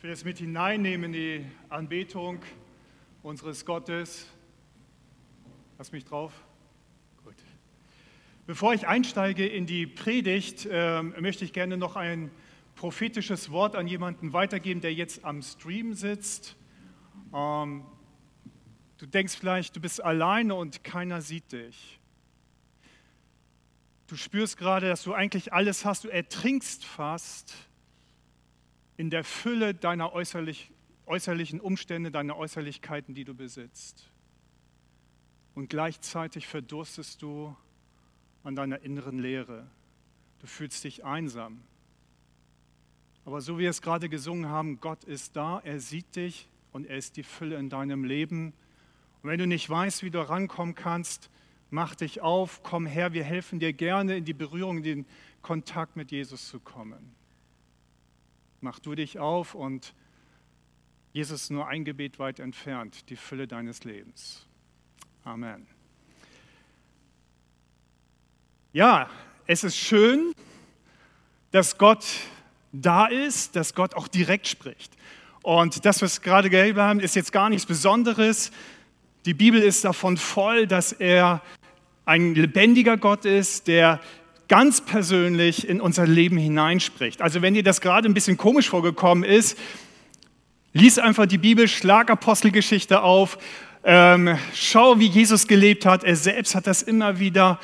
Ich will es mit hineinnehmen in die Anbetung unseres Gottes. Lass mich drauf. Gut. Bevor ich einsteige in die Predigt, äh, möchte ich gerne noch ein prophetisches Wort an jemanden weitergeben, der jetzt am Stream sitzt. Ähm, du denkst vielleicht, du bist alleine und keiner sieht dich. Du spürst gerade, dass du eigentlich alles hast, du ertrinkst fast in der Fülle deiner äußerlich, äußerlichen Umstände, deiner Äußerlichkeiten, die du besitzt. Und gleichzeitig verdurstest du an deiner inneren Leere. Du fühlst dich einsam. Aber so wie wir es gerade gesungen haben, Gott ist da, er sieht dich und er ist die Fülle in deinem Leben. Und wenn du nicht weißt, wie du rankommen kannst, mach dich auf, komm her, wir helfen dir gerne in die Berührung, in den Kontakt mit Jesus zu kommen. Mach du dich auf und Jesus nur ein Gebet weit entfernt, die Fülle deines Lebens. Amen. Ja, es ist schön, dass Gott da ist, dass Gott auch direkt spricht. Und das, was gerade gehört haben, ist jetzt gar nichts Besonderes. Die Bibel ist davon voll, dass er ein lebendiger Gott ist, der ganz persönlich in unser Leben hineinspricht. Also wenn dir das gerade ein bisschen komisch vorgekommen ist, lies einfach die Bibel, schlag Apostelgeschichte auf, ähm, schau, wie Jesus gelebt hat. Er selbst hat das immer wieder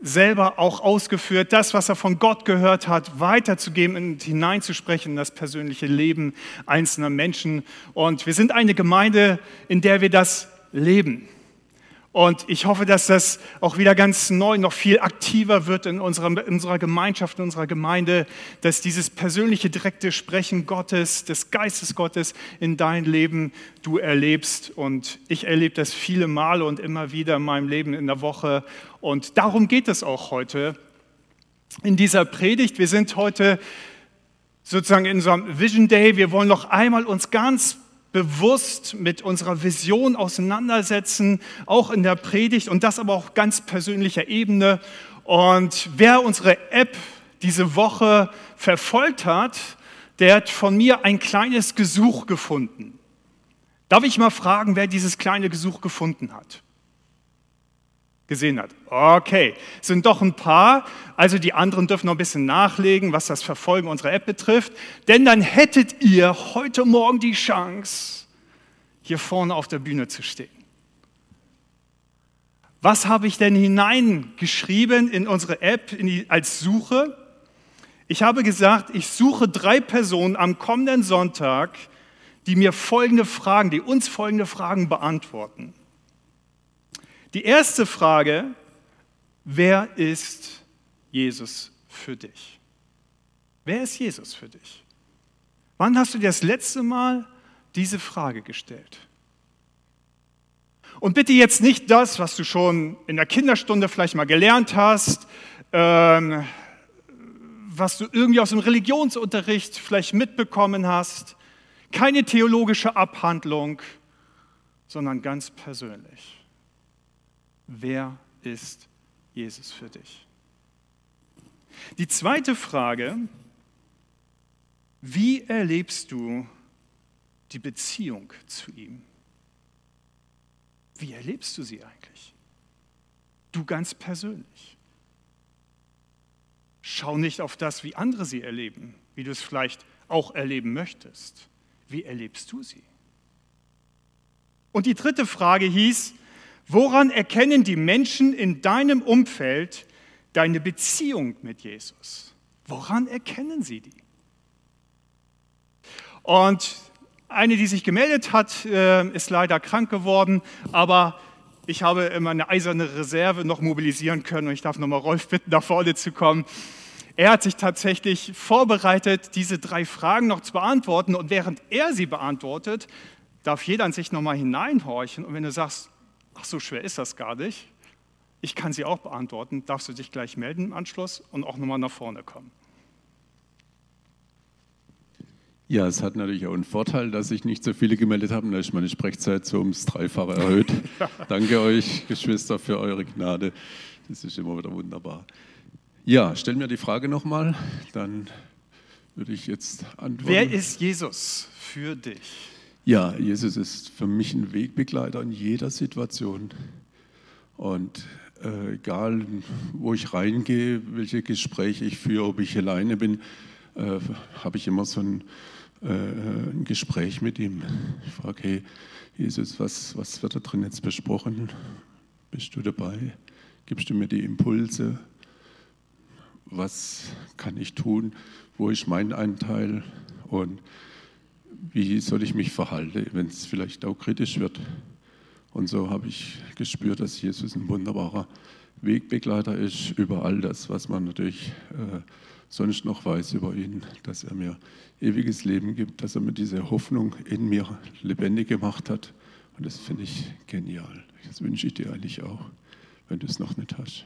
selber auch ausgeführt, das, was er von Gott gehört hat, weiterzugeben und hineinzusprechen in das persönliche Leben einzelner Menschen. Und wir sind eine Gemeinde, in der wir das leben. Und ich hoffe, dass das auch wieder ganz neu, noch viel aktiver wird in unserer, in unserer Gemeinschaft, in unserer Gemeinde, dass dieses persönliche, direkte Sprechen Gottes, des Geistes Gottes in dein Leben du erlebst. Und ich erlebe das viele Male und immer wieder in meinem Leben in der Woche. Und darum geht es auch heute in dieser Predigt. Wir sind heute sozusagen in unserem Vision Day. Wir wollen noch einmal uns ganz bewusst mit unserer Vision auseinandersetzen, auch in der Predigt und das aber auch ganz persönlicher Ebene. Und wer unsere App diese Woche verfolgt hat, der hat von mir ein kleines Gesuch gefunden. Darf ich mal fragen, wer dieses kleine Gesuch gefunden hat? Gesehen hat. Okay, sind doch ein paar. Also die anderen dürfen noch ein bisschen nachlegen, was das Verfolgen unserer App betrifft. Denn dann hättet ihr heute Morgen die Chance, hier vorne auf der Bühne zu stehen. Was habe ich denn hineingeschrieben in unsere App in die, als Suche? Ich habe gesagt, ich suche drei Personen am kommenden Sonntag, die mir folgende Fragen, die uns folgende Fragen beantworten. Die erste Frage, wer ist Jesus für dich? Wer ist Jesus für dich? Wann hast du dir das letzte Mal diese Frage gestellt? Und bitte jetzt nicht das, was du schon in der Kinderstunde vielleicht mal gelernt hast, ähm, was du irgendwie aus dem Religionsunterricht vielleicht mitbekommen hast. Keine theologische Abhandlung, sondern ganz persönlich. Wer ist Jesus für dich? Die zweite Frage, wie erlebst du die Beziehung zu ihm? Wie erlebst du sie eigentlich? Du ganz persönlich. Schau nicht auf das, wie andere sie erleben, wie du es vielleicht auch erleben möchtest. Wie erlebst du sie? Und die dritte Frage hieß, Woran erkennen die Menschen in deinem Umfeld deine Beziehung mit Jesus? Woran erkennen sie die? Und eine, die sich gemeldet hat, äh, ist leider krank geworden, aber ich habe immer eine eiserne Reserve noch mobilisieren können und ich darf nochmal Rolf bitten, nach vorne zu kommen. Er hat sich tatsächlich vorbereitet, diese drei Fragen noch zu beantworten und während er sie beantwortet, darf jeder an sich nochmal hineinhorchen und wenn du sagst, ach so schwer ist das gar nicht, ich kann sie auch beantworten, darfst du dich gleich melden im Anschluss und auch nochmal nach vorne kommen. Ja, es hat natürlich auch einen Vorteil, dass sich nicht so viele gemeldet haben. Da ist meine Sprechzeit so ums Dreifache erhöht. Danke euch, Geschwister, für eure Gnade. Das ist immer wieder wunderbar. Ja, stellen wir die Frage nochmal, dann würde ich jetzt antworten. Wer ist Jesus für dich? Ja, Jesus ist für mich ein Wegbegleiter in jeder Situation. Und äh, egal, wo ich reingehe, welche Gespräche ich führe, ob ich alleine bin, äh, habe ich immer so ein, äh, ein, Gespräch mit ihm. Ich frage, hey, Jesus, was, was wird da drin jetzt besprochen? Bist du dabei? Gibst du mir die Impulse? Was kann ich tun? Wo ist mein Anteil? Und wie soll ich mich verhalten, wenn es vielleicht auch kritisch wird? Und so habe ich gespürt, dass Jesus ein wunderbarer Wegbegleiter ist über all das, was man natürlich äh, sonst noch weiß über ihn, dass er mir ewiges Leben gibt, dass er mir diese Hoffnung in mir lebendig gemacht hat. Und das finde ich genial. Das wünsche ich dir eigentlich auch, wenn du es noch nicht hast.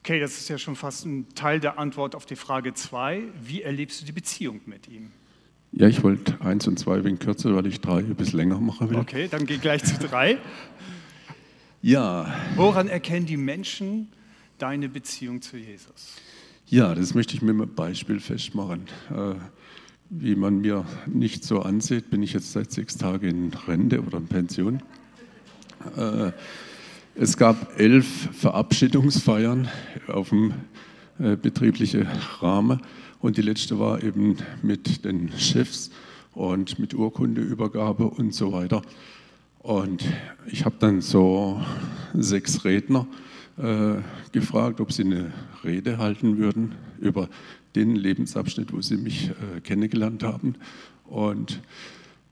Okay, das ist ja schon fast ein Teil der Antwort auf die Frage 2. Wie erlebst du die Beziehung mit ihm? Ja, ich wollte eins und zwei wegen kürzer, weil ich drei ein bisschen länger machen will. Okay, dann geh gleich zu drei. ja. Woran erkennen die Menschen deine Beziehung zu Jesus? Ja, das möchte ich mit einem Beispiel festmachen. Äh, wie man mir nicht so ansieht, bin ich jetzt seit sechs Tagen in Rente oder in Pension. Äh, es gab elf Verabschiedungsfeiern auf dem äh, betrieblichen Rahmen und die letzte war eben mit den Chefs und mit Urkundeübergabe und so weiter. Und ich habe dann so sechs Redner äh, gefragt, ob sie eine Rede halten würden über den Lebensabschnitt, wo sie mich äh, kennengelernt haben. Und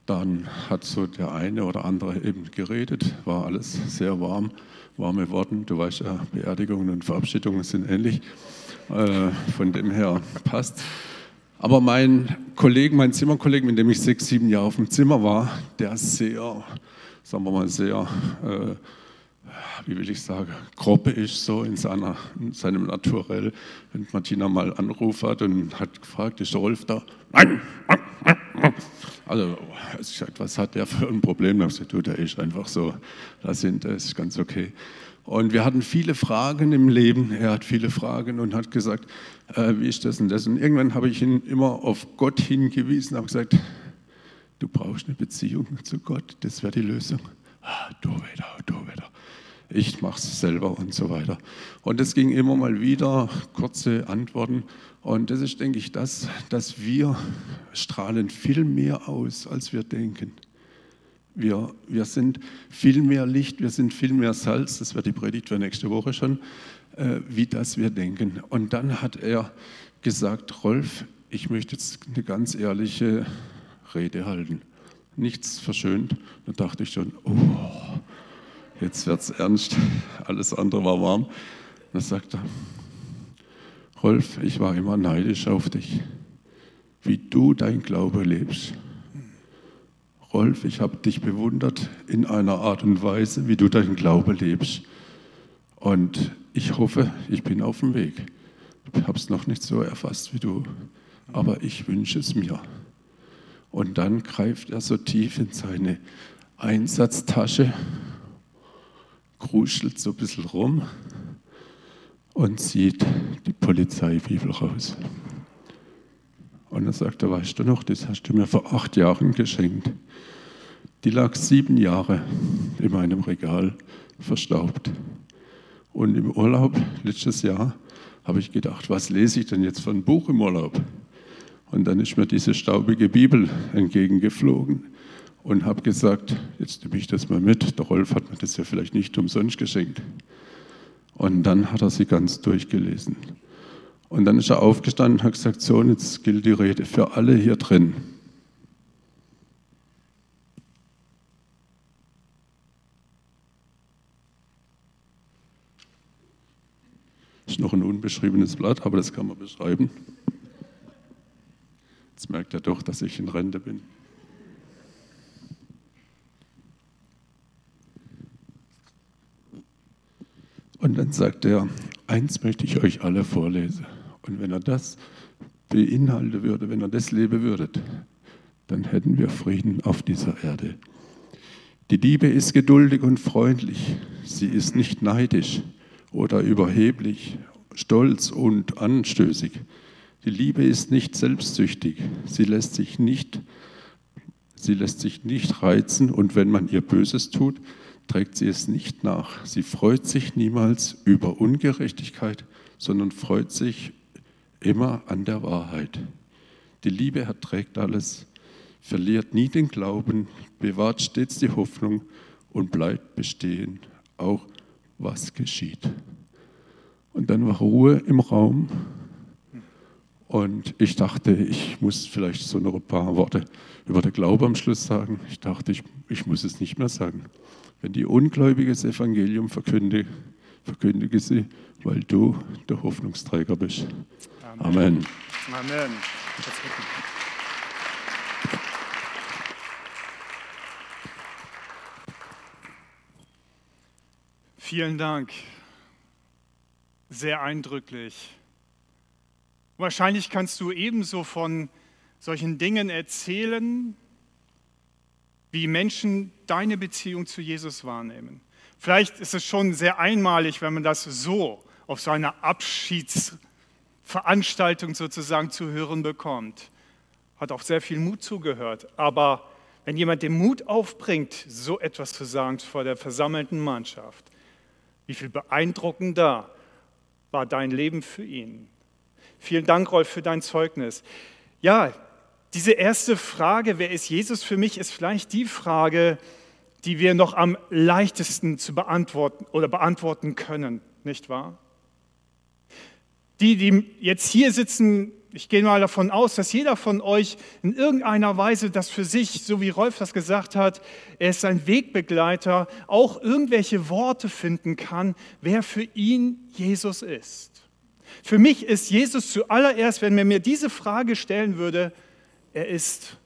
dann hat so der eine oder andere eben geredet, war alles sehr warm, warme Worte. Du weißt ja, Beerdigungen und Verabschiedungen sind ähnlich. Äh, von dem her passt. Aber mein Kollege, mein Zimmerkollege, mit dem ich sechs, sieben Jahre auf dem Zimmer war, der sehr, sagen wir mal, sehr, äh, wie will ich sagen, grob ist so in, seiner, in seinem Naturell. Wenn Martina mal Anruf hat und hat gefragt, ist der Rolf da? Nein! Also, gesagt, was hat der für ein Problem? Da habe ich gesagt, du, der ist einfach so, das sind, das ist ganz okay. Und wir hatten viele Fragen im Leben. Er hat viele Fragen und hat gesagt, äh, wie ist das und das? Und irgendwann habe ich ihn immer auf Gott hingewiesen, habe gesagt, du brauchst eine Beziehung zu Gott, das wäre die Lösung. Ah, du wieder, du wieder. Ich mache es selber und so weiter. Und es ging immer mal wieder kurze Antworten. Und das ist, denke ich, das, dass wir strahlen viel mehr aus, als wir denken. Wir, wir sind viel mehr Licht, wir sind viel mehr Salz, das wird die Predigt für nächste Woche schon, äh, wie das wir denken. Und dann hat er gesagt, Rolf, ich möchte jetzt eine ganz ehrliche Rede halten. Nichts verschönt. Da dachte ich schon, oh, jetzt wird es ernst. Alles andere war warm. Dann sagt er, Rolf, ich war immer neidisch auf dich, wie du dein Glaube lebst. Rolf, ich habe dich bewundert in einer Art und Weise, wie du deinen Glaube lebst. Und ich hoffe, ich bin auf dem Weg. Ich habe es noch nicht so erfasst wie du, aber ich wünsche es mir. Und dann greift er so tief in seine Einsatztasche, kruschelt so ein bisschen rum und zieht die Polizeibibel raus. Und er, weißt du noch, das hast du mir vor acht Jahren geschenkt. Die lag sieben Jahre in meinem Regal verstaubt. Und im Urlaub letztes Jahr habe ich gedacht, was lese ich denn jetzt für ein Buch im Urlaub? Und dann ist mir diese staubige Bibel entgegengeflogen und habe gesagt, jetzt nehme ich das mal mit. Der Rolf hat mir das ja vielleicht nicht umsonst geschenkt. Und dann hat er sie ganz durchgelesen. Und dann ist er aufgestanden und hat gesagt, so, jetzt gilt die Rede für alle hier drin. ist noch ein unbeschriebenes Blatt, aber das kann man beschreiben. Jetzt merkt er doch, dass ich in Rente bin. Und dann sagt er, eins möchte ich euch alle vorlesen. Und wenn er das beinhalten würde, wenn er das leben würde, dann hätten wir Frieden auf dieser Erde. Die Liebe ist geduldig und freundlich. Sie ist nicht neidisch oder überheblich, stolz und anstößig. Die Liebe ist nicht selbstsüchtig. Sie lässt sich nicht, sie lässt sich nicht reizen und wenn man ihr Böses tut, trägt sie es nicht nach. Sie freut sich niemals über Ungerechtigkeit, sondern freut sich immer an der Wahrheit. Die Liebe erträgt alles, verliert nie den Glauben, bewahrt stets die Hoffnung und bleibt bestehen, auch was geschieht. Und dann war Ruhe im Raum und ich dachte, ich muss vielleicht so noch ein paar Worte über den Glauben am Schluss sagen. Ich dachte, ich, ich muss es nicht mehr sagen. Wenn die Ungläubige das Evangelium verkünde, verkündige sie, weil du der Hoffnungsträger bist. Amen. Amen. Vielen Dank. Sehr eindrücklich. Wahrscheinlich kannst du ebenso von solchen Dingen erzählen, wie Menschen deine Beziehung zu Jesus wahrnehmen. Vielleicht ist es schon sehr einmalig, wenn man das so auf seiner Abschiedsveranstaltung sozusagen zu hören bekommt. Hat auch sehr viel Mut zugehört. Aber wenn jemand den Mut aufbringt, so etwas zu sagen vor der versammelten Mannschaft, wie viel beeindruckender war dein Leben für ihn. Vielen Dank, Rolf, für dein Zeugnis. Ja, diese erste Frage, wer ist Jesus für mich, ist vielleicht die Frage, wir noch am leichtesten zu beantworten oder beantworten können, nicht wahr? Die, die jetzt hier sitzen, ich gehe mal davon aus, dass jeder von euch in irgendeiner Weise das für sich, so wie Rolf das gesagt hat, er ist ein Wegbegleiter, auch irgendwelche Worte finden kann, wer für ihn Jesus ist. Für mich ist Jesus zuallererst, wenn man mir diese Frage stellen würde, er ist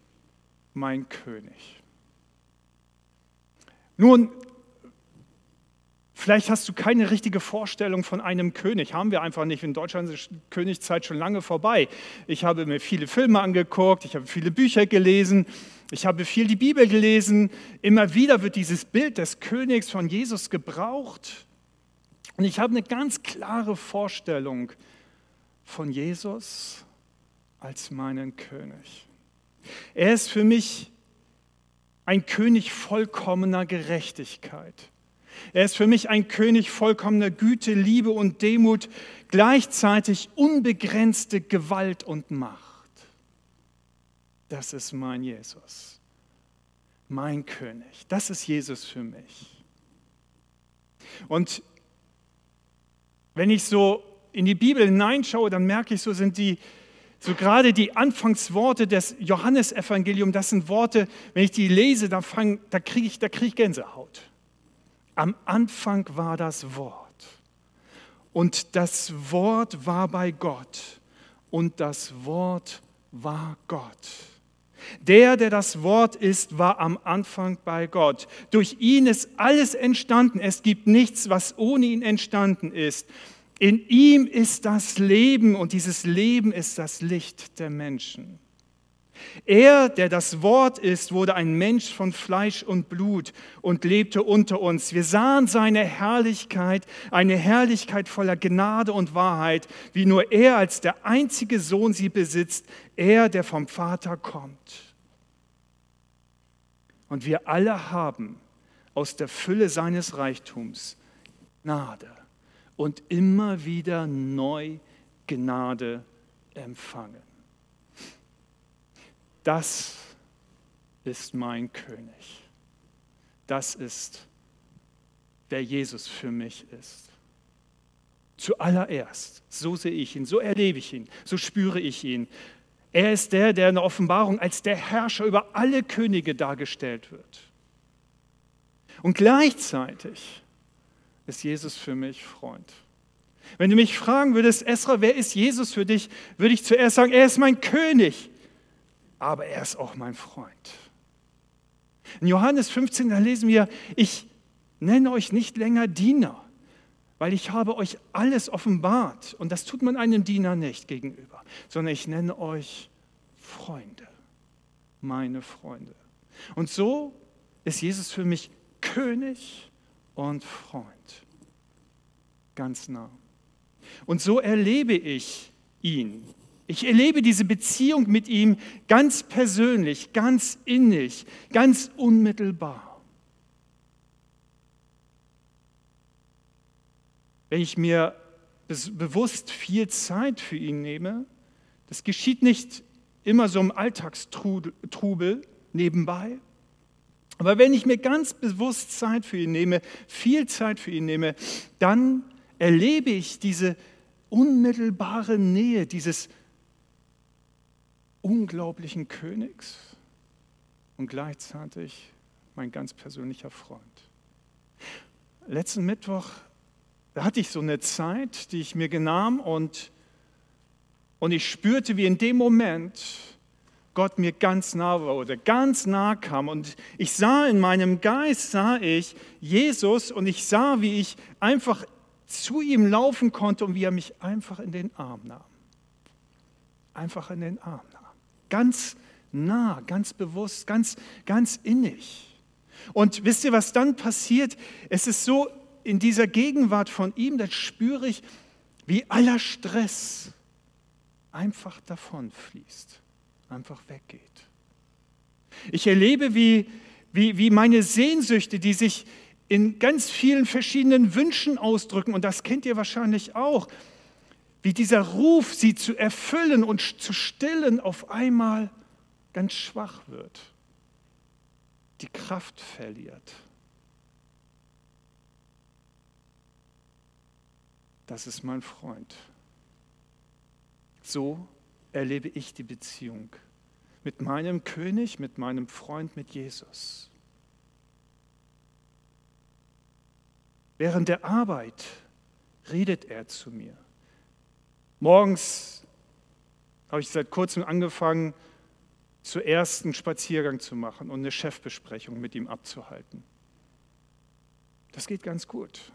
mein König. Nun, vielleicht hast du keine richtige Vorstellung von einem König. Haben wir einfach nicht. In Deutschland ist die Königszeit schon lange vorbei. Ich habe mir viele Filme angeguckt, ich habe viele Bücher gelesen, ich habe viel die Bibel gelesen. Immer wieder wird dieses Bild des Königs von Jesus gebraucht. Und ich habe eine ganz klare Vorstellung von Jesus als meinen König. Er ist für mich ein König vollkommener Gerechtigkeit. Er ist für mich ein König vollkommener Güte, Liebe und Demut, gleichzeitig unbegrenzte Gewalt und Macht. Das ist mein Jesus, mein König. Das ist Jesus für mich. Und wenn ich so in die Bibel hineinschaue, dann merke ich, so sind die, so gerade die Anfangsworte des Johannesevangeliums, das sind Worte, wenn ich die lese, da, da kriege ich, krieg ich Gänsehaut. Am Anfang war das Wort. Und das Wort war bei Gott. Und das Wort war Gott. Der, der das Wort ist, war am Anfang bei Gott. Durch ihn ist alles entstanden. Es gibt nichts, was ohne ihn entstanden ist. In ihm ist das Leben und dieses Leben ist das Licht der Menschen. Er, der das Wort ist, wurde ein Mensch von Fleisch und Blut und lebte unter uns. Wir sahen seine Herrlichkeit, eine Herrlichkeit voller Gnade und Wahrheit, wie nur er als der einzige Sohn sie besitzt, er, der vom Vater kommt. Und wir alle haben aus der Fülle seines Reichtums Gnade und immer wieder neu Gnade empfangen. Das ist mein König. Das ist, wer Jesus für mich ist. Zuallererst, so sehe ich ihn, so erlebe ich ihn, so spüre ich ihn. Er ist der, der in der Offenbarung als der Herrscher über alle Könige dargestellt wird. Und gleichzeitig ist Jesus für mich Freund. Wenn du mich fragen würdest, Esra, wer ist Jesus für dich, würde ich zuerst sagen, er ist mein König, aber er ist auch mein Freund. In Johannes 15, da lesen wir, ich nenne euch nicht länger Diener, weil ich habe euch alles offenbart. Und das tut man einem Diener nicht gegenüber, sondern ich nenne euch Freunde, meine Freunde. Und so ist Jesus für mich König und Freund. Ganz nah. Und so erlebe ich ihn Ich erlebe diese Beziehung mit ihm ganz persönlich, ganz innig, ganz unmittelbar. Wenn ich mir bewusst viel Zeit für ihn nehme, das geschieht nicht immer so im Alltagstrubel nebenbei, aber wenn ich mir ganz bewusst Zeit für ihn nehme, viel Zeit für ihn nehme, dann erlebe ich diese unmittelbare Nähe dieses unglaublichen Königs und gleichzeitig mein ganz persönlicher Freund. Letzten Mittwoch hatte ich so eine Zeit, die ich mir genahm und, und ich spürte, wie in dem Moment Gott mir ganz nah wurde, ganz nah kam. Und ich sah in meinem Geist, sah ich Jesus und ich sah, wie ich einfach zu ihm laufen konnte und wie er mich einfach in den Arm nahm. Einfach in den Arm nahm. Ganz nah, ganz bewusst, ganz, ganz innig. Und wisst ihr, was dann passiert? Es ist so in dieser Gegenwart von ihm, dann spüre ich, wie aller Stress einfach davonfließt, einfach weggeht. Ich erlebe, wie, wie, wie meine Sehnsüchte, die sich in ganz vielen verschiedenen Wünschen ausdrücken, und das kennt ihr wahrscheinlich auch, wie dieser Ruf, sie zu erfüllen und zu stillen, auf einmal ganz schwach wird, die Kraft verliert. das ist mein Freund. So erlebe ich die Beziehung mit meinem König, mit meinem Freund, mit Jesus. Während der Arbeit redet er zu mir. Morgens habe ich seit kurzem angefangen, zuerst einen Spaziergang zu machen und eine Chefbesprechung mit ihm abzuhalten. Das geht ganz gut.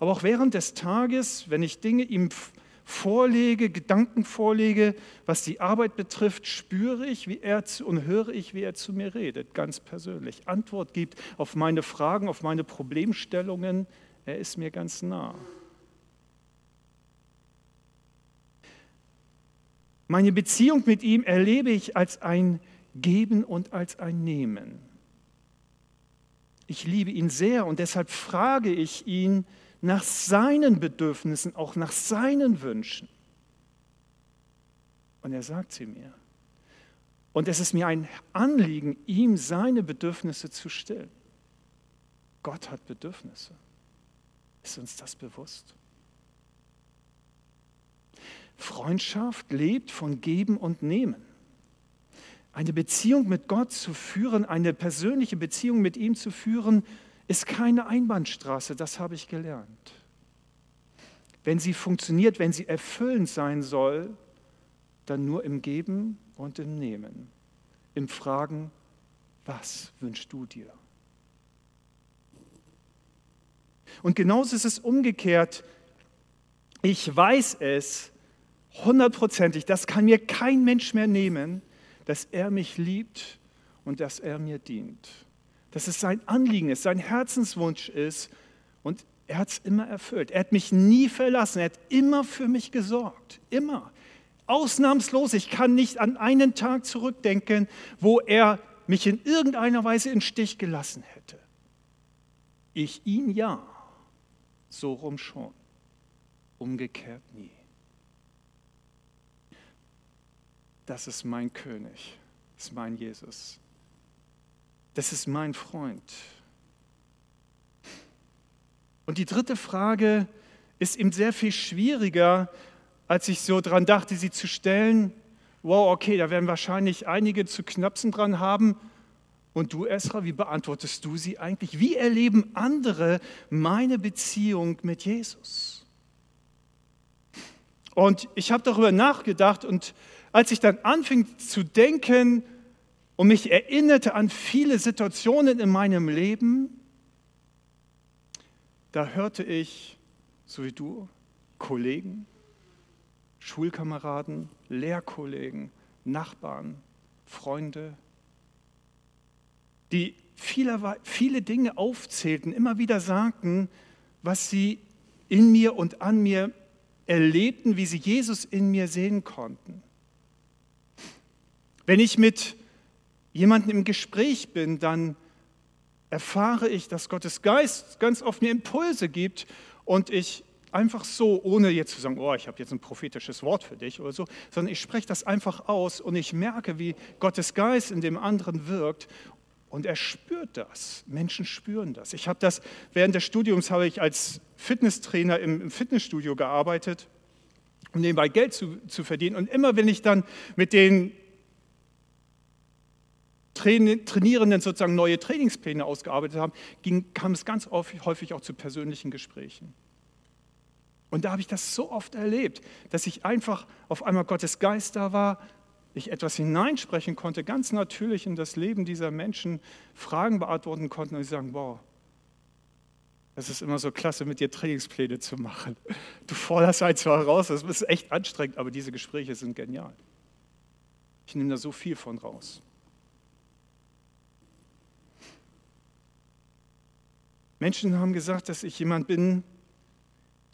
Aber auch während des Tages, wenn ich Dinge ihm vorlege, Gedanken vorlege, was die Arbeit betrifft, spüre ich wie er zu, und höre ich, wie er zu mir redet, ganz persönlich. Antwort gibt auf meine Fragen, auf meine Problemstellungen. Er ist mir ganz nah. Meine Beziehung mit ihm erlebe ich als ein Geben und als ein Nehmen. Ich liebe ihn sehr und deshalb frage ich ihn, nach seinen Bedürfnissen, auch nach seinen Wünschen. Und er sagt sie mir. Und es ist mir ein Anliegen, ihm seine Bedürfnisse zu stillen. Gott hat Bedürfnisse. Ist uns das bewusst? Freundschaft lebt von Geben und Nehmen. Eine Beziehung mit Gott zu führen, eine persönliche Beziehung mit ihm zu führen, ist keine Einbahnstraße, das habe ich gelernt. Wenn sie funktioniert, wenn sie erfüllend sein soll, dann nur im Geben und im Nehmen, im Fragen, was wünschst du dir? Und genauso ist es umgekehrt. Ich weiß es hundertprozentig, das kann mir kein Mensch mehr nehmen, dass er mich liebt und dass er mir dient dass es sein Anliegen ist, sein Herzenswunsch ist und er hat es immer erfüllt. Er hat mich nie verlassen, er hat immer für mich gesorgt, immer. Ausnahmslos, ich kann nicht an einen Tag zurückdenken, wo er mich in irgendeiner Weise in Stich gelassen hätte. Ich ihn ja, so rum schon, umgekehrt nie. Das ist mein König, das ist mein Jesus das ist mein Freund. Und die dritte Frage ist ihm sehr viel schwieriger, als ich so dran dachte, sie zu stellen. Wow, okay, da werden wahrscheinlich einige zu knapsen dran haben. Und du, Esra, wie beantwortest du sie eigentlich? Wie erleben andere meine Beziehung mit Jesus? Und ich habe darüber nachgedacht und als ich dann anfing zu denken, und mich erinnerte an viele Situationen in meinem Leben, da hörte ich, so wie du, Kollegen, Schulkameraden, Lehrkollegen, Nachbarn, Freunde, die viele, viele Dinge aufzählten, immer wieder sagten, was sie in mir und an mir erlebten, wie sie Jesus in mir sehen konnten. Wenn ich mit jemandem im Gespräch bin, dann erfahre ich, dass Gottes Geist ganz oft mir Impulse gibt und ich einfach so, ohne jetzt zu sagen, oh, ich habe jetzt ein prophetisches Wort für dich oder so, sondern ich spreche das einfach aus und ich merke, wie Gottes Geist in dem anderen wirkt und er spürt das. Menschen spüren das. Ich habe das während des Studiums habe ich als Fitnesstrainer im, Fitnessstudio gearbeitet, um nebenbei Geld zu, zu verdienen. Und immer wenn ich dann mit den Trainierenden sozusagen neue Trainingspläne ausgearbeitet habe, ging, kam es ganz häufig auch zu persönlichen Gesprächen. Und da habe ich das so oft erlebt, dass ich einfach auf einmal Gottes Geist da war, ich etwas hineinsprechen konnte, ganz natürlich in das Leben dieser Menschen, Fragen beantworten konnte und sie sagen, wow, es ist immer so klasse, mit dir Trainingspläne zu machen. Du forderst ein zwar raus, das ist echt anstrengend, aber diese Gespräche sind genial. Ich nehme da so viel von raus. Menschen haben gesagt, dass ich jemand bin,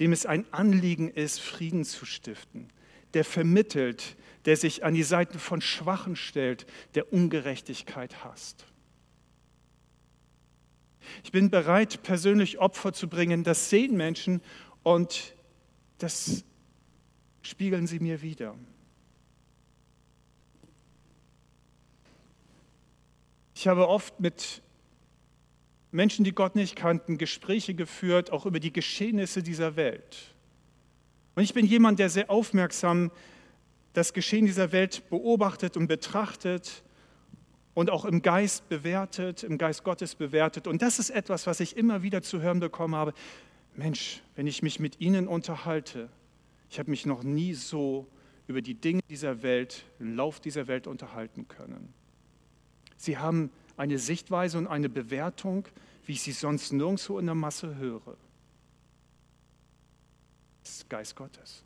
dem es ein Anliegen ist, Frieden zu stiften, der vermittelt, der sich an die Seiten von Schwachen stellt, der Ungerechtigkeit hasst. Ich bin bereit, persönlich Opfer zu bringen, das sehen Menschen und das spiegeln sie mir wieder. Ich habe oft mit Menschen, die Gott nicht kannten, Gespräche geführt, auch über die Geschehnisse dieser Welt. Und ich bin jemand, der sehr aufmerksam das Geschehen dieser Welt beobachtet und betrachtet und auch im Geist bewertet, im Geist Gottes bewertet. Und das ist etwas, was ich immer wieder zu hören bekommen habe. Mensch, wenn ich mich mit Ihnen unterhalte, ich habe mich noch nie so über die Dinge dieser Welt, den Lauf dieser Welt unterhalten können. Sie haben eine Sichtweise und eine Bewertung, wie ich sie sonst nirgendwo in der Masse höre. Das ist Geist Gottes.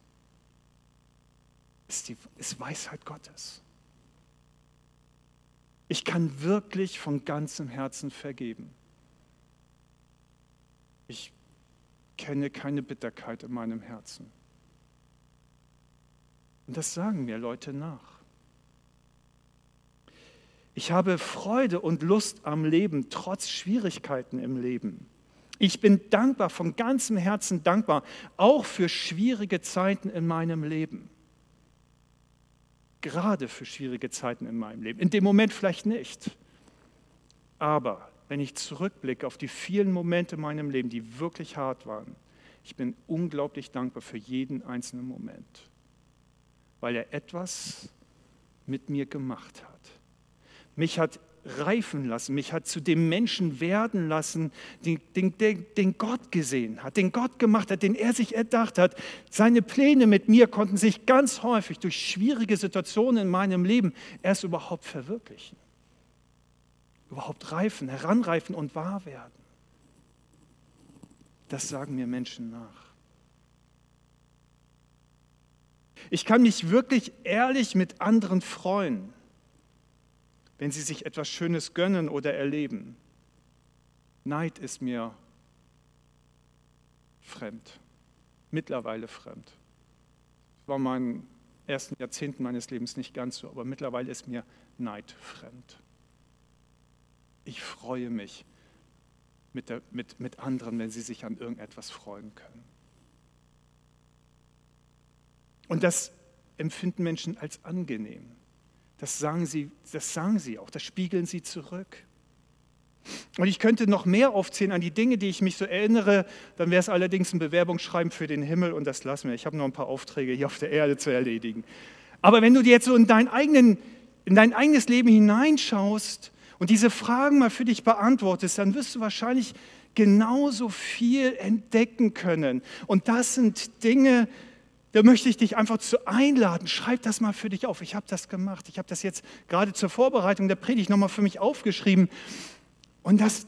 Das ist, die, ist Weisheit Gottes. Ich kann wirklich von ganzem Herzen vergeben. Ich kenne keine Bitterkeit in meinem Herzen. Und das sagen mir Leute nach. Ich habe Freude und Lust am Leben, trotz Schwierigkeiten im Leben. Ich bin dankbar, von ganzem Herzen dankbar, auch für schwierige Zeiten in meinem Leben. Gerade für schwierige Zeiten in meinem Leben. In dem Moment vielleicht nicht. Aber wenn ich zurückblicke auf die vielen Momente in meinem Leben, die wirklich hart waren, ich bin unglaublich dankbar für jeden einzelnen Moment, weil er etwas mit mir gemacht hat mich hat reifen lassen, mich hat zu dem Menschen werden lassen, den, den, den, Gott gesehen hat, den Gott gemacht hat, den er sich erdacht hat. Seine Pläne mit mir konnten sich ganz häufig durch schwierige Situationen in meinem Leben erst überhaupt verwirklichen, überhaupt reifen, heranreifen und wahr werden. Das sagen mir Menschen nach. Ich kann mich wirklich ehrlich mit anderen freuen wenn sie sich etwas Schönes gönnen oder erleben. Neid ist mir fremd, mittlerweile fremd. War meinen ersten Jahrzehnten meines Lebens nicht ganz so, aber mittlerweile ist mir Neid fremd. Ich freue mich mit, der, mit, mit anderen, wenn sie sich an irgendetwas freuen können. Und das empfinden Menschen als angenehm. Das sagen sie, das sagen sie auch, das spiegeln sie zurück. Und ich könnte noch mehr aufzählen an die Dinge, die ich mich so erinnere, dann wäre es allerdings ein Bewerbungsschreiben für den Himmel und das lassen wir. Ich habe noch ein paar Aufträge hier auf der Erde zu erledigen. Aber wenn du dir jetzt so in, dein eigenen, in dein eigenes Leben hineinschaust und diese Fragen mal für dich beantwortest, dann wirst du wahrscheinlich genauso viel entdecken können. Und das sind Dinge, da möchte ich dich einfach zu einladen. Schreib das mal für dich auf. Ich habe das gemacht. Ich habe das jetzt gerade zur Vorbereitung der Predigt nochmal für mich aufgeschrieben. Und das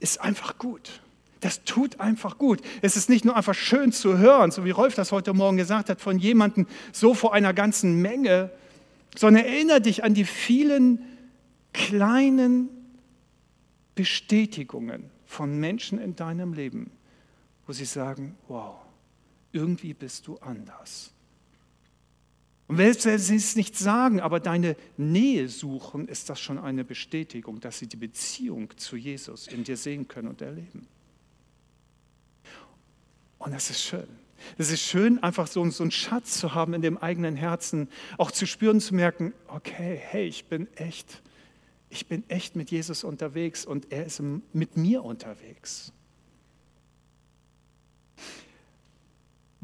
ist einfach gut. Das tut einfach gut. Es ist nicht nur einfach schön zu hören, so wie Rolf das heute Morgen gesagt hat, von jemandem so vor einer ganzen Menge, sondern erinnere dich an die vielen kleinen Bestätigungen von Menschen in deinem Leben, wo sie sagen, wow, irgendwie bist du anders. Und selbst wenn sie es nicht sagen, aber deine Nähe suchen, ist das schon eine Bestätigung, dass sie die Beziehung zu Jesus in dir sehen können und erleben. Und das ist schön. Es ist schön, einfach so, so einen Schatz zu haben in dem eigenen Herzen, auch zu spüren, zu merken, okay, hey, ich bin echt, ich bin echt mit Jesus unterwegs und er ist mit mir unterwegs.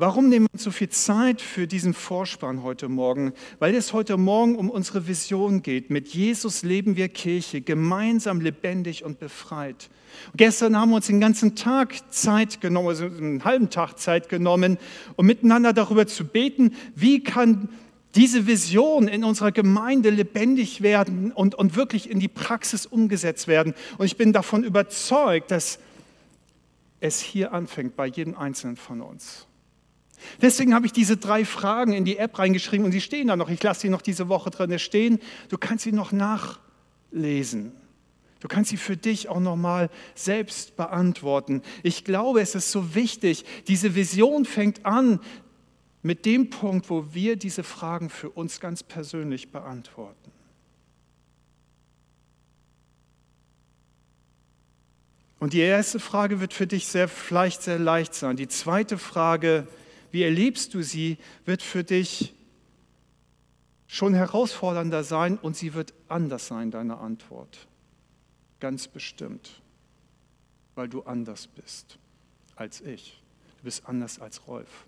Warum nehmen wir uns so viel Zeit für diesen Vorspann heute Morgen? Weil es heute Morgen um unsere Vision geht. Mit Jesus leben wir Kirche, gemeinsam lebendig und befreit. Und gestern haben wir uns den ganzen Tag Zeit genommen, also einen halben Tag Zeit genommen, um miteinander darüber zu beten, wie kann diese Vision in unserer Gemeinde lebendig werden und, und wirklich in die Praxis umgesetzt werden. Und ich bin davon überzeugt, dass es hier anfängt bei jedem Einzelnen von uns. Deswegen habe ich diese drei Fragen in die App reingeschrieben und sie stehen da noch. Ich lasse sie noch diese Woche drin stehen. Du kannst sie noch nachlesen. Du kannst sie für dich auch nochmal selbst beantworten. Ich glaube, es ist so wichtig. Diese Vision fängt an mit dem Punkt, wo wir diese Fragen für uns ganz persönlich beantworten. Und die erste Frage wird für dich sehr, vielleicht sehr leicht sein. Die zweite Frage ist, wie erlebst du sie, wird für dich schon herausfordernder sein und sie wird anders sein, deine Antwort. Ganz bestimmt, weil du anders bist als ich. Du bist anders als Rolf.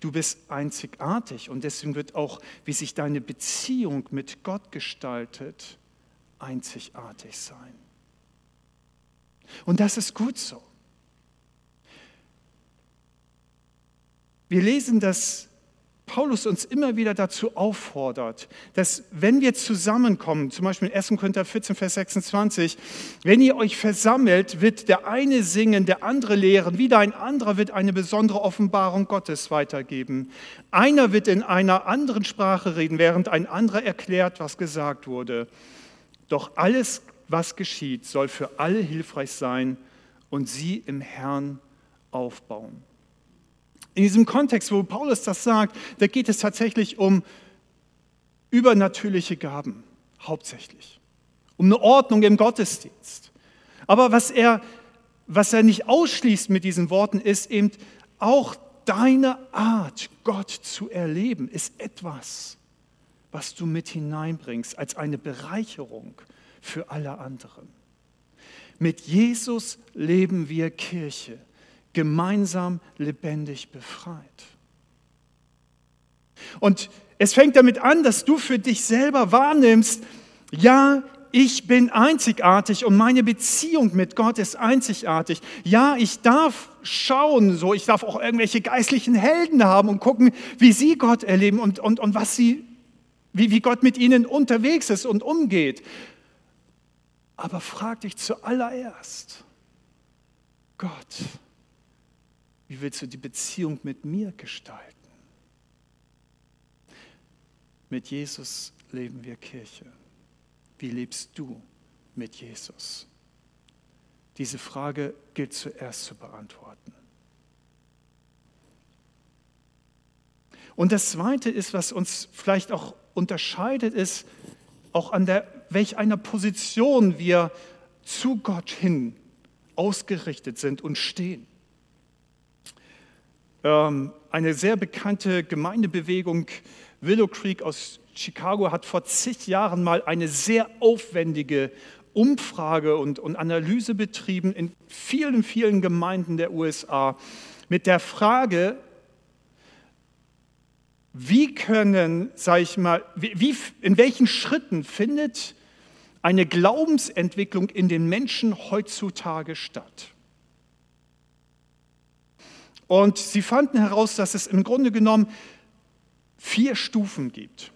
Du bist einzigartig und deswegen wird auch, wie sich deine Beziehung mit Gott gestaltet, einzigartig sein. Und das ist gut so. Wir lesen, dass Paulus uns immer wieder dazu auffordert, dass wenn wir zusammenkommen, zum Beispiel in 1. Korinther 14, Vers 26, wenn ihr euch versammelt, wird der eine singen, der andere lehren, wieder ein anderer wird eine besondere Offenbarung Gottes weitergeben. Einer wird in einer anderen Sprache reden, während ein anderer erklärt, was gesagt wurde. Doch alles, was geschieht, soll für alle hilfreich sein und sie im Herrn aufbauen. In diesem Kontext, wo Paulus das sagt, da geht es tatsächlich um übernatürliche Gaben, hauptsächlich. Um eine Ordnung im Gottesdienst. Aber was er, was er nicht ausschließt mit diesen Worten, ist eben auch deine Art, Gott zu erleben, ist etwas, was du mit hineinbringst als eine Bereicherung für alle anderen. Mit Jesus leben wir Kirche gemeinsam lebendig befreit. Und es fängt damit an, dass du für dich selber wahrnimmst, ja, ich bin einzigartig und meine Beziehung mit Gott ist einzigartig. Ja, ich darf schauen, so ich darf auch irgendwelche geistlichen Helden haben und gucken, wie sie Gott erleben und, und, und was sie, wie, wie Gott mit ihnen unterwegs ist und umgeht. Aber frag dich zuallererst, Gott, wie willst du die Beziehung mit mir gestalten? Mit Jesus leben wir Kirche. Wie lebst du mit Jesus? Diese Frage gilt zuerst zu beantworten. Und das Zweite ist, was uns vielleicht auch unterscheidet, ist auch an der, welch einer Position wir zu Gott hin ausgerichtet sind und stehen. Ähm, eine sehr bekannte Gemeindebewegung, Willow Creek aus Chicago, hat vor zig Jahren mal eine sehr aufwendige Umfrage und, und Analyse betrieben in vielen, vielen Gemeinden der USA mit der Frage, wie können, sage ich mal, wie, in welchen Schritten findet eine Glaubensentwicklung in den Menschen heutzutage statt? Und sie fanden heraus, dass es im Grunde genommen vier Stufen gibt.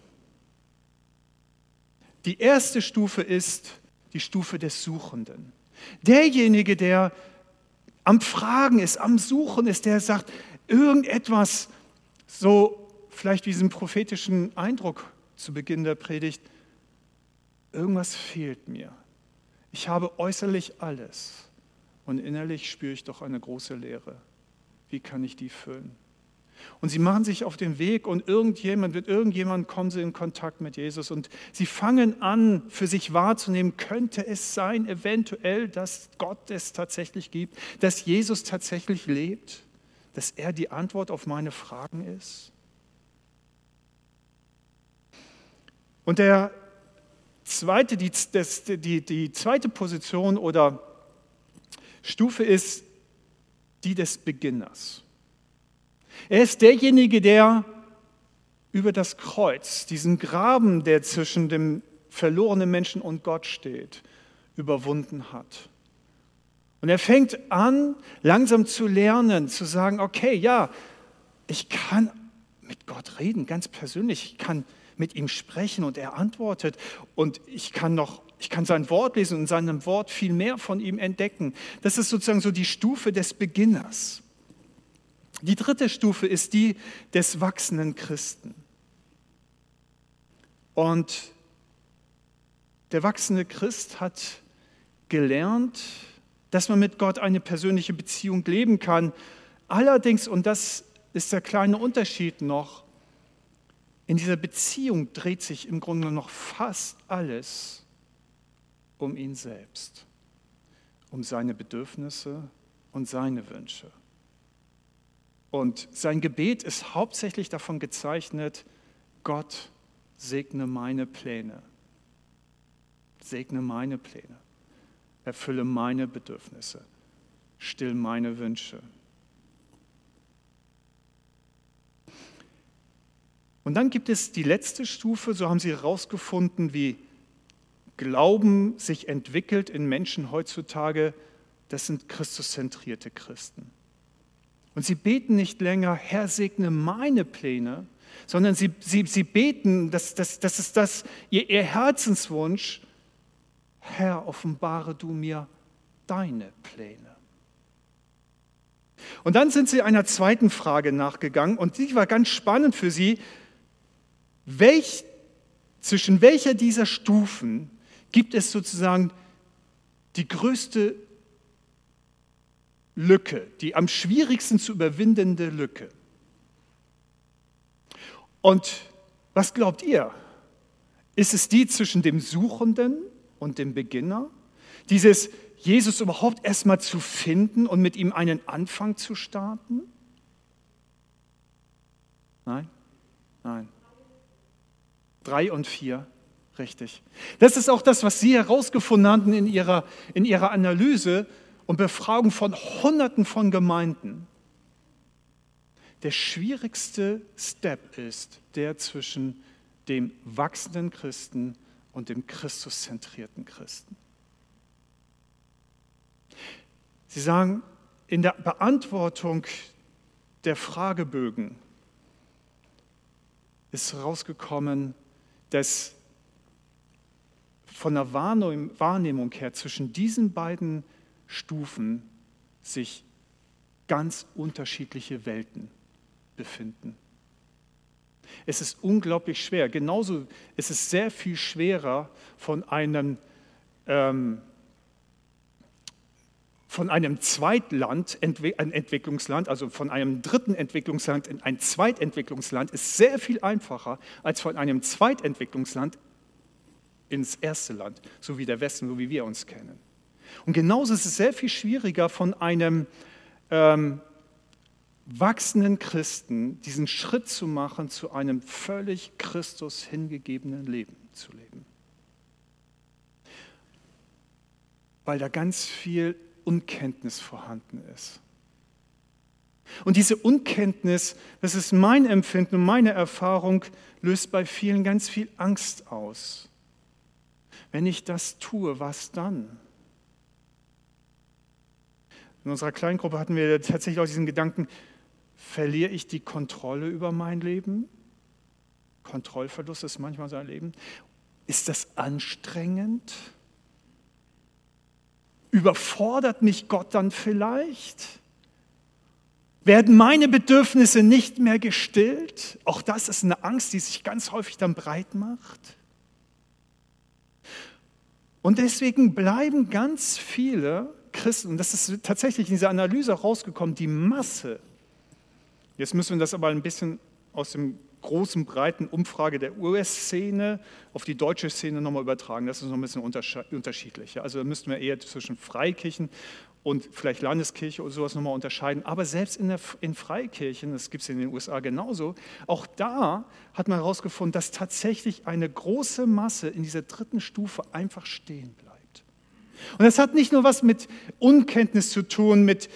Die erste Stufe ist die Stufe des Suchenden. Derjenige, der am Fragen ist, am Suchen ist, der sagt, irgendetwas, so vielleicht diesen prophetischen Eindruck zu Beginn der Predigt, irgendwas fehlt mir. Ich habe äußerlich alles und innerlich spüre ich doch eine große Leere. Wie kann ich die füllen? Und sie machen sich auf den Weg und irgendjemand, mit irgendjemand kommen sie in Kontakt mit Jesus und sie fangen an, für sich wahrzunehmen, könnte es sein, eventuell, dass Gott es tatsächlich gibt, dass Jesus tatsächlich lebt, dass er die Antwort auf meine Fragen ist. Und der zweite, die, das, die, die zweite Position oder Stufe ist die des Beginners. Er ist derjenige, der über das Kreuz, diesen Graben, der zwischen dem verlorenen Menschen und Gott steht, überwunden hat. Und er fängt an, langsam zu lernen, zu sagen, okay, ja, ich kann mit Gott reden, ganz persönlich, ich kann mit ihm sprechen und er antwortet und ich kann noch ich kann sein Wort lesen und in seinem Wort viel mehr von ihm entdecken. Das ist sozusagen so die Stufe des Beginners. Die dritte Stufe ist die des wachsenden Christen. Und der wachsende Christ hat gelernt, dass man mit Gott eine persönliche Beziehung leben kann. Allerdings, und das ist der kleine Unterschied noch, in dieser Beziehung dreht sich im Grunde noch fast alles um ihn selbst, um seine Bedürfnisse und seine Wünsche. Und sein Gebet ist hauptsächlich davon gezeichnet, Gott segne meine Pläne, segne meine Pläne, erfülle meine Bedürfnisse, still meine Wünsche. Und dann gibt es die letzte Stufe, so haben sie herausgefunden, wie Glauben sich entwickelt in Menschen heutzutage, das sind Christuszentrierte Christen. Und sie beten nicht länger, Herr, segne meine Pläne, sondern sie, sie, sie beten, das, das, das ist das, ihr, ihr Herzenswunsch, Herr, offenbare du mir deine Pläne. Und dann sind sie einer zweiten Frage nachgegangen und die war ganz spannend für sie. Welch, zwischen welcher dieser Stufen gibt es sozusagen die größte Lücke, die am schwierigsten zu überwindende Lücke. Und was glaubt ihr? Ist es die zwischen dem Suchenden und dem Beginner? Dieses Jesus überhaupt erstmal zu finden und mit ihm einen Anfang zu starten? Nein? Nein. Drei und vier. Richtig. Das ist auch das, was Sie herausgefunden hatten in Ihrer, in Ihrer Analyse und Befragung von Hunderten von Gemeinden. Der schwierigste Step ist der zwischen dem wachsenden Christen und dem Christuszentrierten Christen. Sie sagen, in der Beantwortung der Fragebögen ist herausgekommen, dass von der Wahrnehmung her zwischen diesen beiden Stufen sich ganz unterschiedliche Welten befinden. Es ist unglaublich schwer. Genauso ist es sehr viel schwerer von einem, ähm, von einem Zweitland, ein Entwicklungsland, also von einem dritten Entwicklungsland in ein Zweitentwicklungsland, ist sehr viel einfacher als von einem Zweitentwicklungsland ins erste Land, so wie der Westen, so wie wir uns kennen. Und genauso ist es sehr viel schwieriger von einem ähm, wachsenden Christen diesen Schritt zu machen, zu einem völlig Christus hingegebenen Leben zu leben. Weil da ganz viel Unkenntnis vorhanden ist. Und diese Unkenntnis, das ist mein Empfinden und meine Erfahrung, löst bei vielen ganz viel Angst aus. Wenn ich das tue, was dann? In unserer Kleingruppe hatten wir tatsächlich auch diesen Gedanken, verliere ich die Kontrolle über mein Leben? Kontrollverlust ist manchmal sein Leben. Ist das anstrengend? Überfordert mich Gott dann vielleicht? Werden meine Bedürfnisse nicht mehr gestillt? Auch das ist eine Angst, die sich ganz häufig dann breit macht. Und deswegen bleiben ganz viele Christen, und das ist tatsächlich in dieser Analyse rausgekommen, die Masse, Jetzt müssen wir das aber ein bisschen aus dem großen, breiten Umfrage der US-Szene auf die deutsche Szene nochmal übertragen. Das ist noch ein bisschen unterschiedlich. Also da müssten wir eher zwischen Freikirchen und vielleicht Landeskirche oder sowas nochmal unterscheiden. Aber selbst in, der, in Freikirchen, das gibt es in den USA genauso, auch da hat man herausgefunden, dass tatsächlich eine große Masse in dieser dritten Stufe einfach stehen bleibt. Und das hat nicht nur was mit Unkenntnis zu tun, mit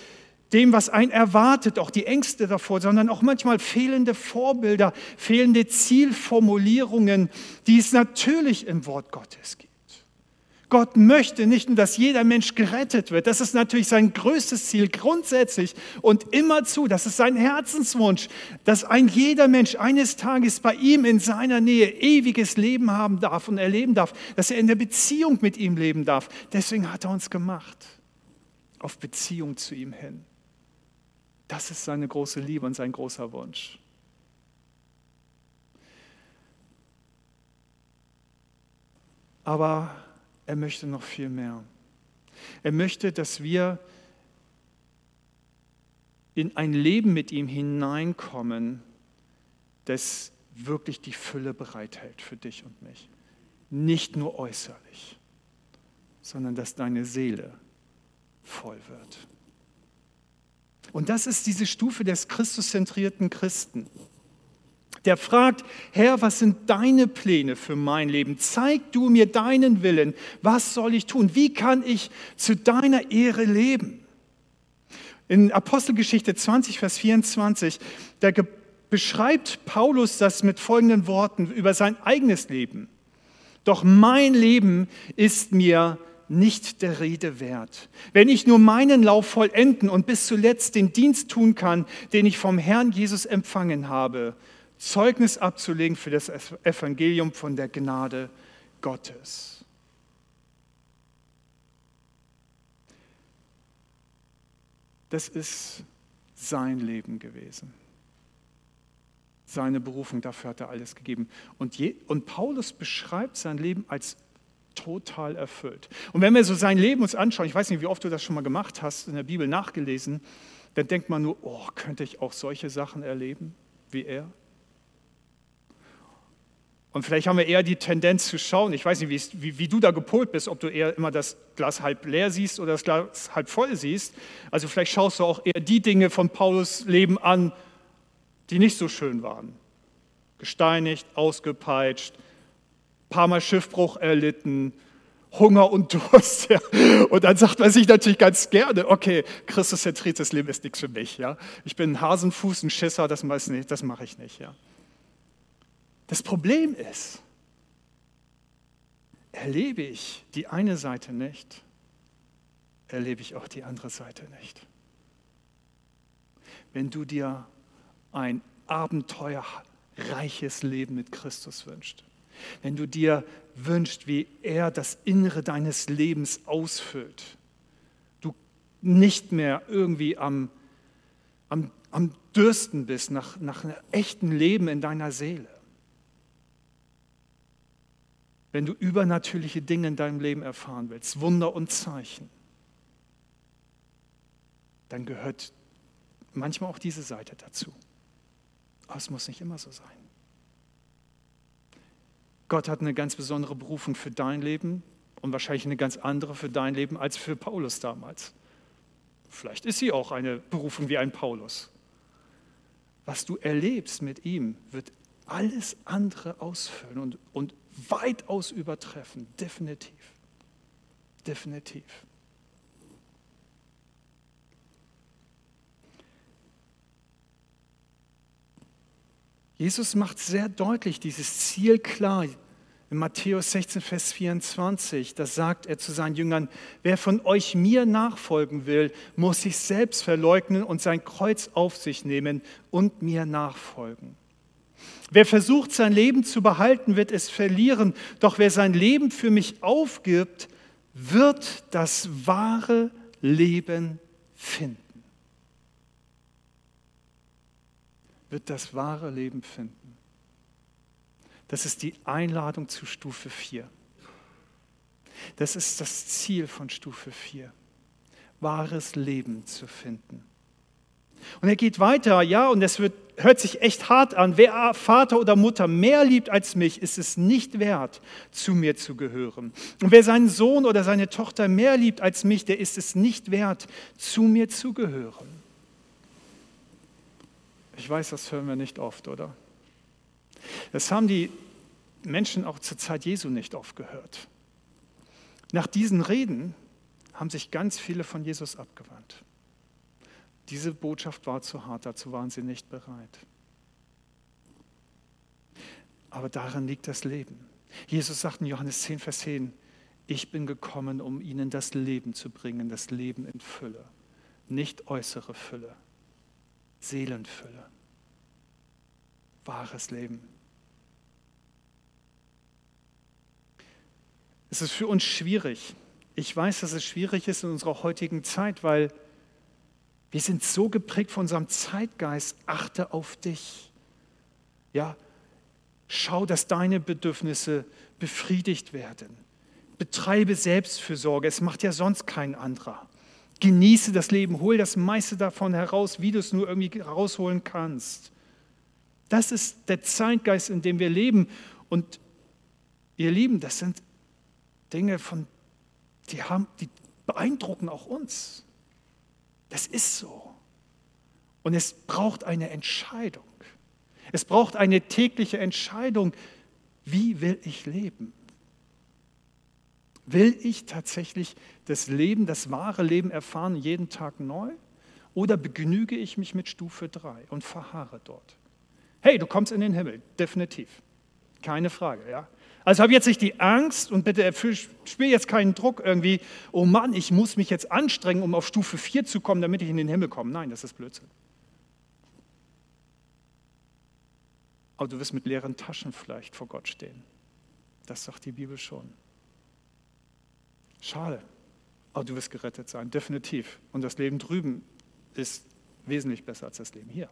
dem, was einen erwartet, auch die Ängste davor, sondern auch manchmal fehlende Vorbilder, fehlende Zielformulierungen, die es natürlich im Wort Gottes gibt. Gott möchte nicht nur, dass jeder Mensch gerettet wird. Das ist natürlich sein größtes Ziel grundsätzlich und immerzu. Das ist sein Herzenswunsch, dass ein jeder Mensch eines Tages bei ihm in seiner Nähe ewiges Leben haben darf und erleben darf, dass er in der Beziehung mit ihm leben darf. Deswegen hat er uns gemacht, auf Beziehung zu ihm hin. Das ist seine große Liebe und sein großer Wunsch. Aber er möchte noch viel mehr. Er möchte, dass wir in ein Leben mit ihm hineinkommen, das wirklich die Fülle bereithält für dich und mich. Nicht nur äußerlich, sondern dass deine Seele voll wird. Und das ist diese Stufe des christuszentrierten Christen der fragt, Herr, was sind deine Pläne für mein Leben? Zeig du mir deinen Willen. Was soll ich tun? Wie kann ich zu deiner Ehre leben? In Apostelgeschichte 20, Vers 24, da beschreibt Paulus das mit folgenden Worten über sein eigenes Leben. Doch mein Leben ist mir nicht der Rede wert. Wenn ich nur meinen Lauf vollenden und bis zuletzt den Dienst tun kann, den ich vom Herrn Jesus empfangen habe, Zeugnis abzulegen für das Evangelium von der Gnade Gottes. Das ist sein Leben gewesen. Seine Berufung, dafür hat er alles gegeben. Und, je, und Paulus beschreibt sein Leben als total erfüllt. Und wenn wir so sein Leben uns anschauen, ich weiß nicht, wie oft du das schon mal gemacht hast, in der Bibel nachgelesen, dann denkt man nur, oh, könnte ich auch solche Sachen erleben wie er? Und vielleicht haben wir eher die Tendenz zu schauen, ich weiß nicht, wie, wie, du da gepolt bist, ob du eher immer das Glas halb leer siehst oder das Glas halb voll siehst. Also vielleicht schaust du auch eher die Dinge von Paulus Leben an, die nicht so schön waren. Gesteinigt, ausgepeitscht, paar Mal Schiffbruch erlitten, Hunger und Durst. Ja. Und dann sagt man sich natürlich ganz gerne, okay, Christuszentriertes Leben ist nichts für mich. Ja. Ich bin ein Hasenfuß, ein Schisser, das, das mache ich nicht. Ja. Das Problem ist, erlebe ich die eine Seite nicht, erlebe ich auch die andere Seite nicht. Wenn du dir ein abenteuerreiches Leben mit Christus wünschst, wenn du dir wünschst, wie er das Innere deines Lebens ausfüllt, du nicht mehr irgendwie am, am, am Dürsten bist nach, nach einem echten Leben in deiner Seele, wenn du übernatürliche Dinge in deinem Leben erfahren willst, Wunder und Zeichen, dann gehört manchmal auch diese Seite dazu. Aber es muss nicht immer so sein. Gott hat eine ganz besondere Berufung für dein Leben und wahrscheinlich eine ganz andere für dein Leben als für Paulus damals. Vielleicht ist sie auch eine Berufung wie ein Paulus. Was du erlebst mit ihm, wird alles andere ausfüllen und, und weitaus übertreffen, definitiv. Definitiv. Jesus macht sehr deutlich dieses Ziel klar. In Matthäus 16, Vers 24, da sagt er zu seinen Jüngern, wer von euch mir nachfolgen will, muss sich selbst verleugnen und sein Kreuz auf sich nehmen und mir nachfolgen. Wer versucht, sein Leben zu behalten, wird es verlieren. Doch wer sein Leben für mich aufgibt, wird das wahre Leben finden. Wird das wahre Leben finden. Das ist die Einladung zu Stufe 4. Das ist das Ziel von Stufe 4, wahres Leben zu finden. Und er geht weiter, ja, und es wird, hört sich echt hart an. Wer Vater oder Mutter mehr liebt als mich, ist es nicht wert, zu mir zu gehören. Und wer seinen Sohn oder seine Tochter mehr liebt als mich, der ist es nicht wert, zu mir zu gehören. Ich weiß, das hören wir nicht oft, oder? Das haben die Menschen auch zur Zeit Jesu nicht oft gehört. Nach diesen Reden haben sich ganz viele von Jesus abgewandt. Diese Botschaft war zu hart, dazu waren sie nicht bereit. Aber darin liegt das Leben. Jesus sagt in Johannes 10, Vers 10, ich bin gekommen, um ihnen das Leben zu bringen, das Leben in Fülle. Nicht äußere Fülle, Seelenfülle, wahres Leben. Es ist für uns schwierig. Ich weiß, dass es schwierig ist in unserer heutigen Zeit, weil wir sind so geprägt von unserem Zeitgeist. Achte auf dich. Ja, schau, dass deine Bedürfnisse befriedigt werden. Betreibe Selbstfürsorge. Es macht ja sonst kein anderer. Genieße das Leben. Hol das meiste davon heraus, wie du es nur irgendwie rausholen kannst. Das ist der Zeitgeist, in dem wir leben. Und ihr Lieben, das sind Dinge, von, die, haben, die beeindrucken auch uns. Das ist so. Und es braucht eine Entscheidung. Es braucht eine tägliche Entscheidung. Wie will ich leben? Will ich tatsächlich das Leben, das wahre Leben erfahren, jeden Tag neu? Oder begnüge ich mich mit Stufe 3 und verharre dort? Hey, du kommst in den Himmel, definitiv. Keine Frage, ja. Also habe jetzt nicht die Angst und bitte spüre jetzt keinen Druck irgendwie, oh Mann, ich muss mich jetzt anstrengen, um auf Stufe 4 zu kommen, damit ich in den Himmel komme. Nein, das ist Blödsinn. Aber du wirst mit leeren Taschen vielleicht vor Gott stehen. Das sagt die Bibel schon. Schade. Aber du wirst gerettet sein, definitiv. Und das Leben drüben ist wesentlich besser als das Leben hier.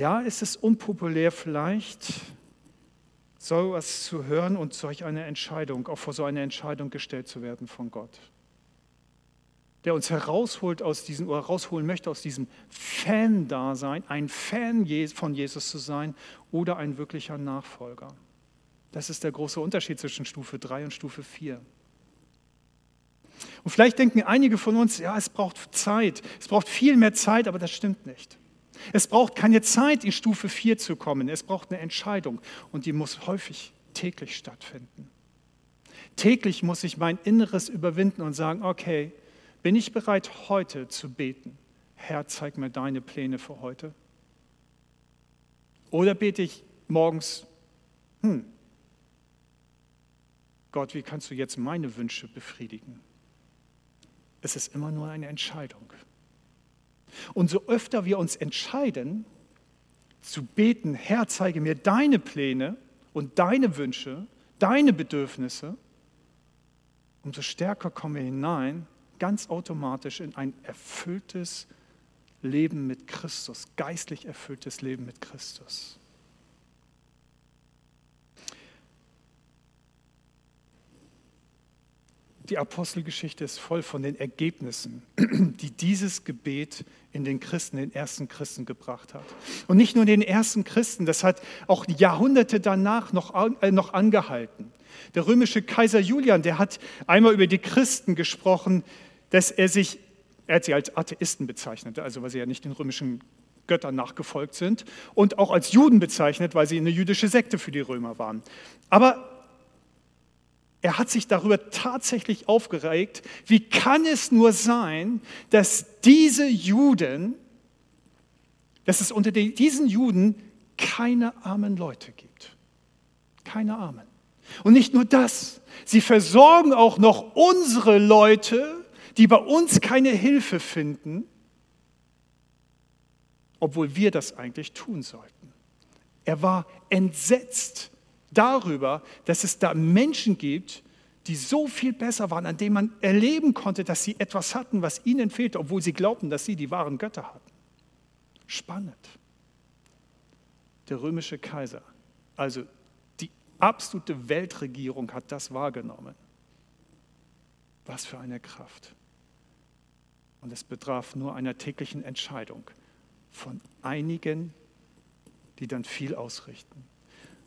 Ja, ist es unpopulär vielleicht, so etwas zu hören und solch eine Entscheidung, auch vor so eine Entscheidung gestellt zu werden von Gott. Der uns herausholt aus diesem, oder rausholen möchte aus diesem Fan-Dasein, ein Fan von Jesus zu sein oder ein wirklicher Nachfolger. Das ist der große Unterschied zwischen Stufe 3 und Stufe 4. Und vielleicht denken einige von uns, ja, es braucht Zeit, es braucht viel mehr Zeit, aber das stimmt nicht. Es braucht keine Zeit, in Stufe 4 zu kommen. Es braucht eine Entscheidung und die muss häufig täglich stattfinden. Täglich muss ich mein Inneres überwinden und sagen, okay, bin ich bereit heute zu beten? Herr, zeig mir deine Pläne für heute. Oder bete ich morgens, hm, Gott, wie kannst du jetzt meine Wünsche befriedigen? Es ist immer nur eine Entscheidung. Und so öfter wir uns entscheiden, zu beten, Herr, zeige mir deine Pläne und deine Wünsche, deine Bedürfnisse, umso stärker kommen wir hinein, ganz automatisch in ein erfülltes Leben mit Christus, geistlich erfülltes Leben mit Christus. Die Apostelgeschichte ist voll von den Ergebnissen, die dieses Gebet in den Christen, den ersten Christen gebracht hat. Und nicht nur den ersten Christen, das hat auch Jahrhunderte danach noch, äh, noch angehalten. Der römische Kaiser Julian, der hat einmal über die Christen gesprochen, dass er sich, er hat sie als Atheisten bezeichnet, also weil sie ja nicht den römischen Göttern nachgefolgt sind, und auch als Juden bezeichnet, weil sie eine jüdische Sekte für die Römer waren. Aber er hat sich darüber tatsächlich aufgeregt, wie kann es nur sein, dass diese Juden, dass es unter diesen Juden keine armen Leute gibt. Keine armen. Und nicht nur das, sie versorgen auch noch unsere Leute, die bei uns keine Hilfe finden, obwohl wir das eigentlich tun sollten. Er war entsetzt darüber, dass es da Menschen gibt, die so viel besser waren, an denen man erleben konnte, dass sie etwas hatten, was ihnen fehlte, obwohl sie glaubten, dass sie die wahren Götter hatten. Spannend. Der römische Kaiser, also die absolute Weltregierung hat das wahrgenommen. Was für eine Kraft. Und es betraf nur einer täglichen Entscheidung von einigen, die dann viel ausrichten.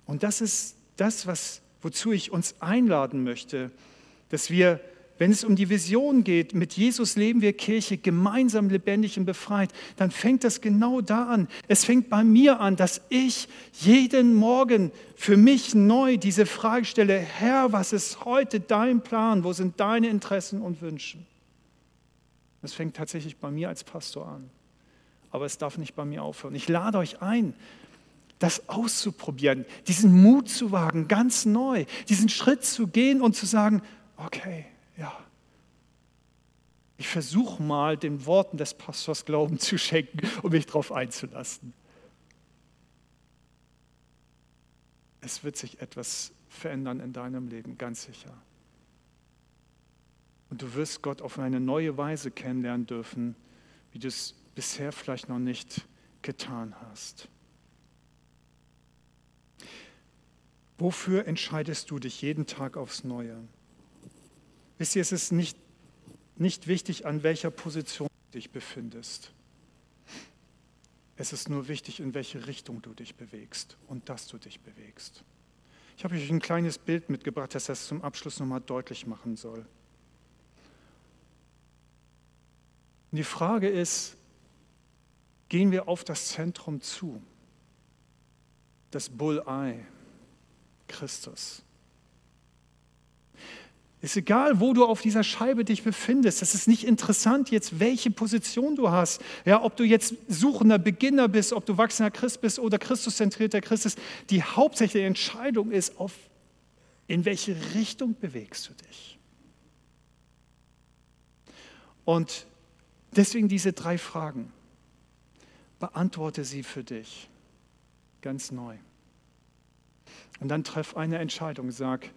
Und das ist das, was, wozu ich uns einladen möchte, dass wir wenn es um die Vision geht, mit Jesus leben wir Kirche gemeinsam lebendig und befreit, dann fängt das genau da an. Es fängt bei mir an, dass ich jeden Morgen für mich neu diese Frage stelle, Herr, was ist heute dein Plan? Wo sind deine Interessen und Wünsche? Das fängt tatsächlich bei mir als Pastor an. Aber es darf nicht bei mir aufhören. Ich lade euch ein, das auszuprobieren, diesen Mut zu wagen, ganz neu, diesen Schritt zu gehen und zu sagen, okay, ja, ich versuche mal den Worten des Pastors Glauben zu schenken und mich darauf einzulassen. Es wird sich etwas verändern in deinem Leben, ganz sicher. Und du wirst Gott auf eine neue Weise kennenlernen dürfen, wie du es bisher vielleicht noch nicht getan hast. Wofür entscheidest du dich jeden Tag aufs Neue? Wisst ihr, es ist nicht, nicht wichtig, an welcher Position du dich befindest. Es ist nur wichtig, in welche Richtung du dich bewegst und dass du dich bewegst. Ich habe euch ein kleines Bild mitgebracht, das das zum Abschluss nochmal deutlich machen soll. Und die Frage ist, gehen wir auf das Zentrum zu, das Bulleye, Christus. Ist egal, wo du auf dieser Scheibe dich befindest. Es ist nicht interessant jetzt, welche Position du hast. Ja, ob du jetzt suchender Beginner bist, ob du wachsender Christ bist oder Christuszentrierter Christ bist. Die hauptsächliche Entscheidung ist, auf, in welche Richtung bewegst du dich. Und deswegen diese drei Fragen. Beantworte sie für dich ganz neu. Und dann treff eine Entscheidung. Sag,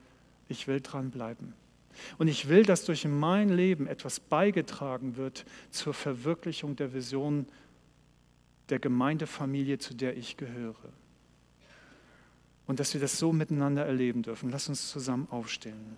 ich will dranbleiben. Und ich will, dass durch mein Leben etwas beigetragen wird zur Verwirklichung der Vision der Gemeindefamilie, zu der ich gehöre. Und dass wir das so miteinander erleben dürfen. Lass uns zusammen aufstehen.